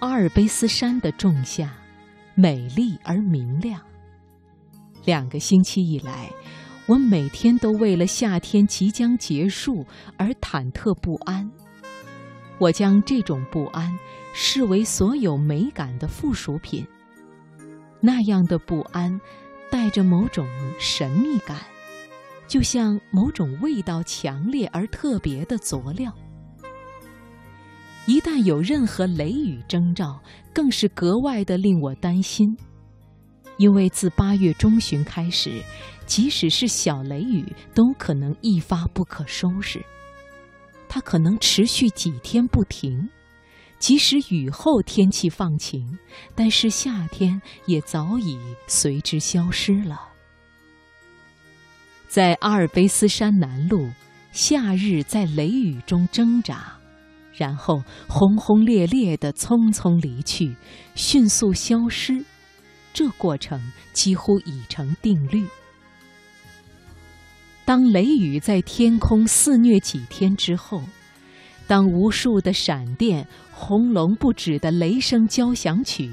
阿尔卑斯山的仲夏，美丽而明亮。两个星期以来，我每天都为了夏天即将结束而忐忑不安。我将这种不安视为所有美感的附属品。那样的不安，带着某种神秘感，就像某种味道强烈而特别的佐料。一旦有任何雷雨征兆，更是格外的令我担心，因为自八月中旬开始，即使是小雷雨，都可能一发不可收拾。它可能持续几天不停，即使雨后天气放晴，但是夏天也早已随之消失了。在阿尔卑斯山南麓，夏日在雷雨中挣扎。然后轰轰烈烈地匆匆离去，迅速消失，这过程几乎已成定律。当雷雨在天空肆虐几天之后，当无数的闪电、轰隆不止的雷声交响曲，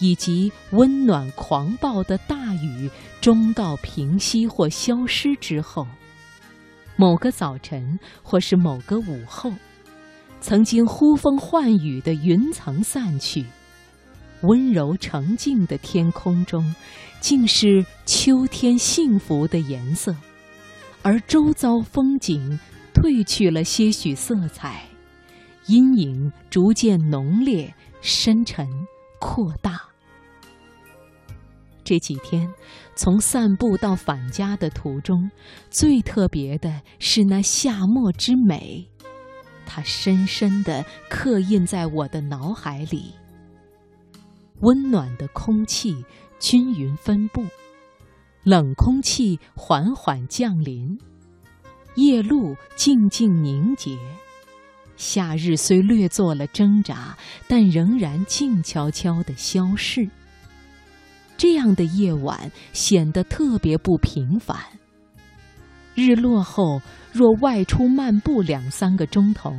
以及温暖狂暴的大雨终告平息或消失之后，某个早晨或是某个午后。曾经呼风唤雨的云层散去，温柔澄净的天空中，竟是秋天幸福的颜色，而周遭风景褪去了些许色彩，阴影逐渐浓烈、深沉、扩大。这几天，从散步到返家的途中，最特别的是那夏末之美。它深深地刻印在我的脑海里。温暖的空气均匀分布，冷空气缓缓降临，夜露静静凝结。夏日虽略做了挣扎，但仍然静悄悄地消逝。这样的夜晚显得特别不平凡。日落后，若外出漫步两三个钟头，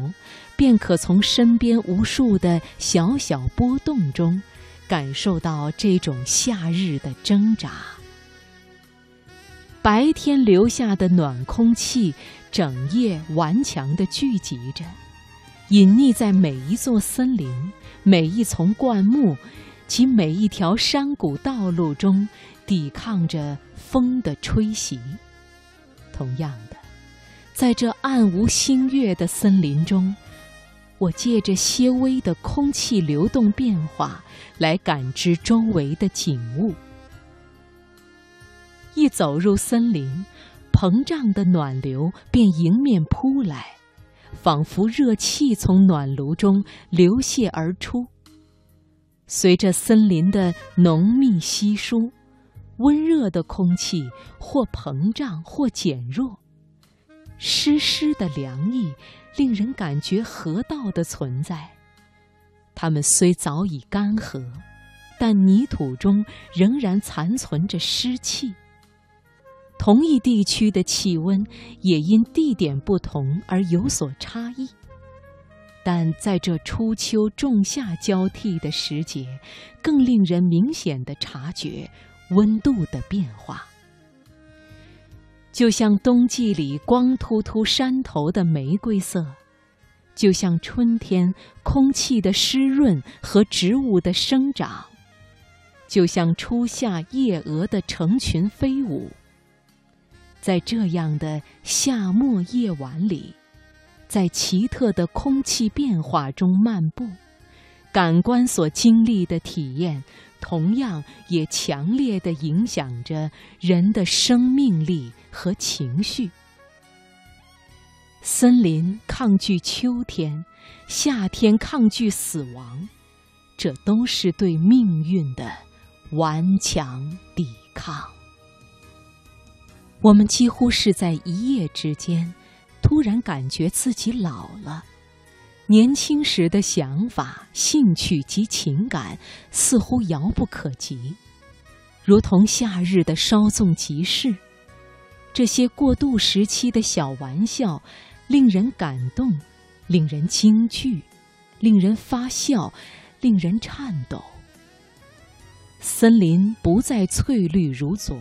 便可从身边无数的小小波动中，感受到这种夏日的挣扎。白天留下的暖空气，整夜顽强地聚集着，隐匿在每一座森林、每一丛灌木及每一条山谷道路中，抵抗着风的吹袭。同样的，在这暗无星月的森林中，我借着些微的空气流动变化来感知周围的景物。一走入森林，膨胀的暖流便迎面扑来，仿佛热气从暖炉中流泻而出。随着森林的浓密稀疏。温热的空气或膨胀或减弱，湿湿的凉意令人感觉河道的存在。它们虽早已干涸，但泥土中仍然残存着湿气。同一地区的气温也因地点不同而有所差异，但在这初秋仲夏交替的时节，更令人明显的察觉。温度的变化，就像冬季里光秃秃山头的玫瑰色，就像春天空气的湿润和植物的生长，就像初夏夜蛾的成群飞舞。在这样的夏末夜晚里，在奇特的空气变化中漫步，感官所经历的体验。同样也强烈的影响着人的生命力和情绪。森林抗拒秋天，夏天抗拒死亡，这都是对命运的顽强抵抗。我们几乎是在一夜之间，突然感觉自己老了。年轻时的想法、兴趣及情感似乎遥不可及，如同夏日的稍纵即逝。这些过渡时期的小玩笑，令人感动，令人惊惧，令人发笑，令人颤抖。森林不再翠绿如昨，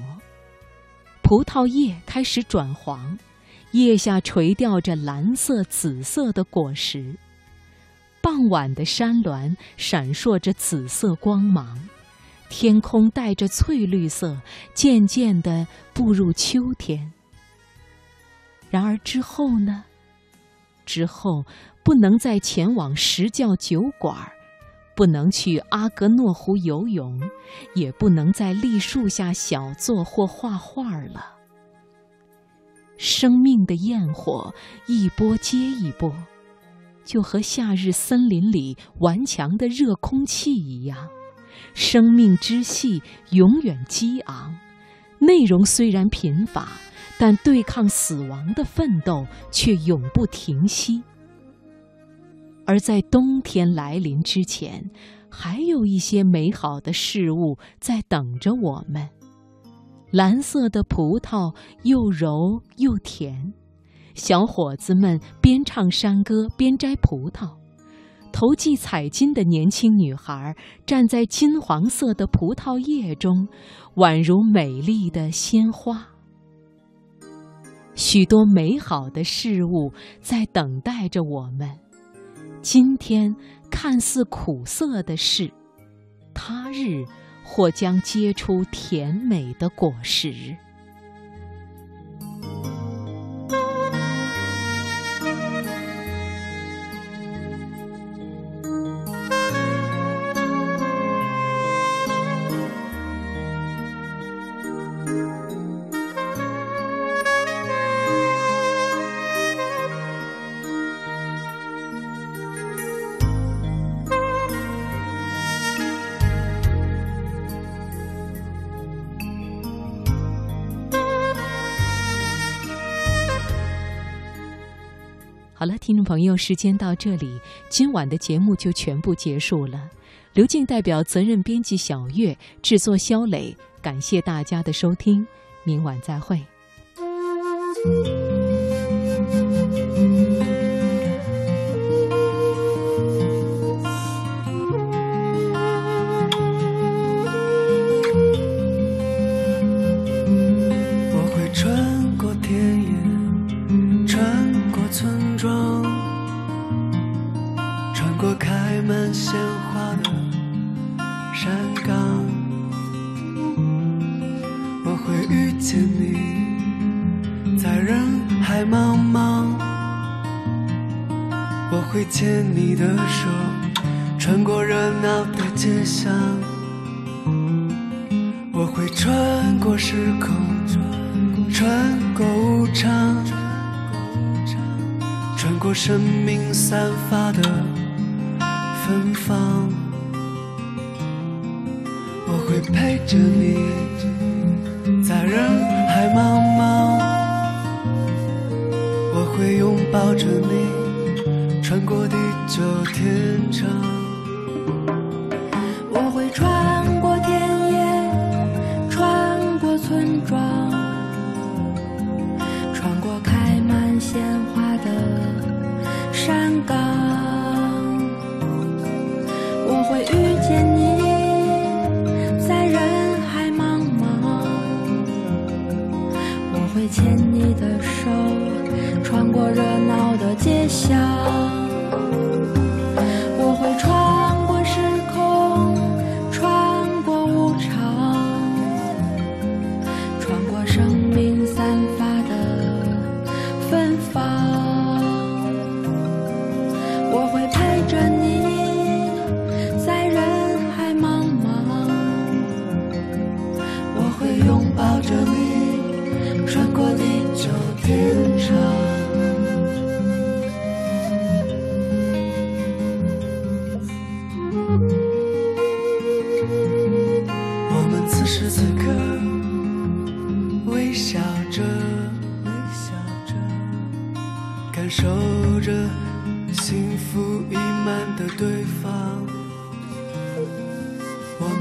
葡萄叶开始转黄，叶下垂吊着蓝色、紫色的果实。傍晚的山峦闪烁着紫色光芒，天空带着翠绿色，渐渐地步入秋天。然而之后呢？之后不能再前往石窖酒馆不能去阿格诺湖游泳，也不能在栗树下小坐或画画了。生命的焰火一波接一波，就和夏日森林里顽强的热空气一样，生命之气永远激昂，内容虽然贫乏，但对抗死亡的奋斗却永不停息。而在冬天来临之前，还有一些美好的事物在等着我们。蓝色的葡萄又柔又甜，小伙子们边唱山歌边摘葡萄，投系彩金的年轻女孩站在金黄色的葡萄叶中，宛如美丽的鲜花。许多美好的事物在等待着我们。今天看似苦涩的事，他日或将结出甜美的果实。好了，听众朋友，时间到这里，今晚的节目就全部结束了。刘静代表责任编辑小月，制作肖磊，感谢大家的收听，明晚再会。我会牵你的手，穿过热闹的街巷。我会穿过时空，穿过无常，穿过生命散发的芬芳。我会陪着你，在人海茫茫。我会拥抱着你。穿过地久天长，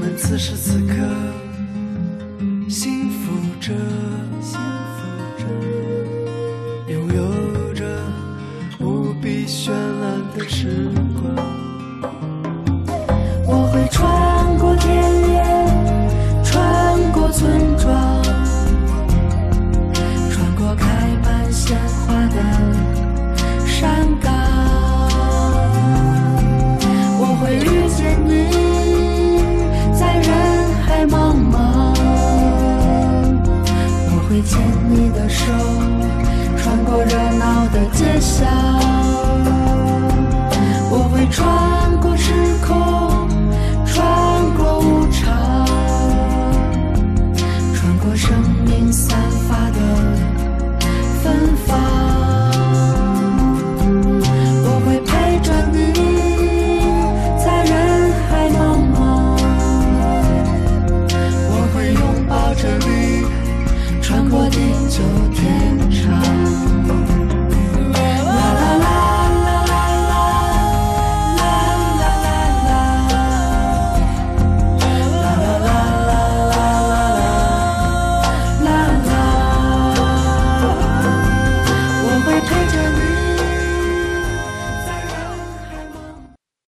我们此时此刻，幸福着，幸福着，拥有着无比绚烂的翅膀。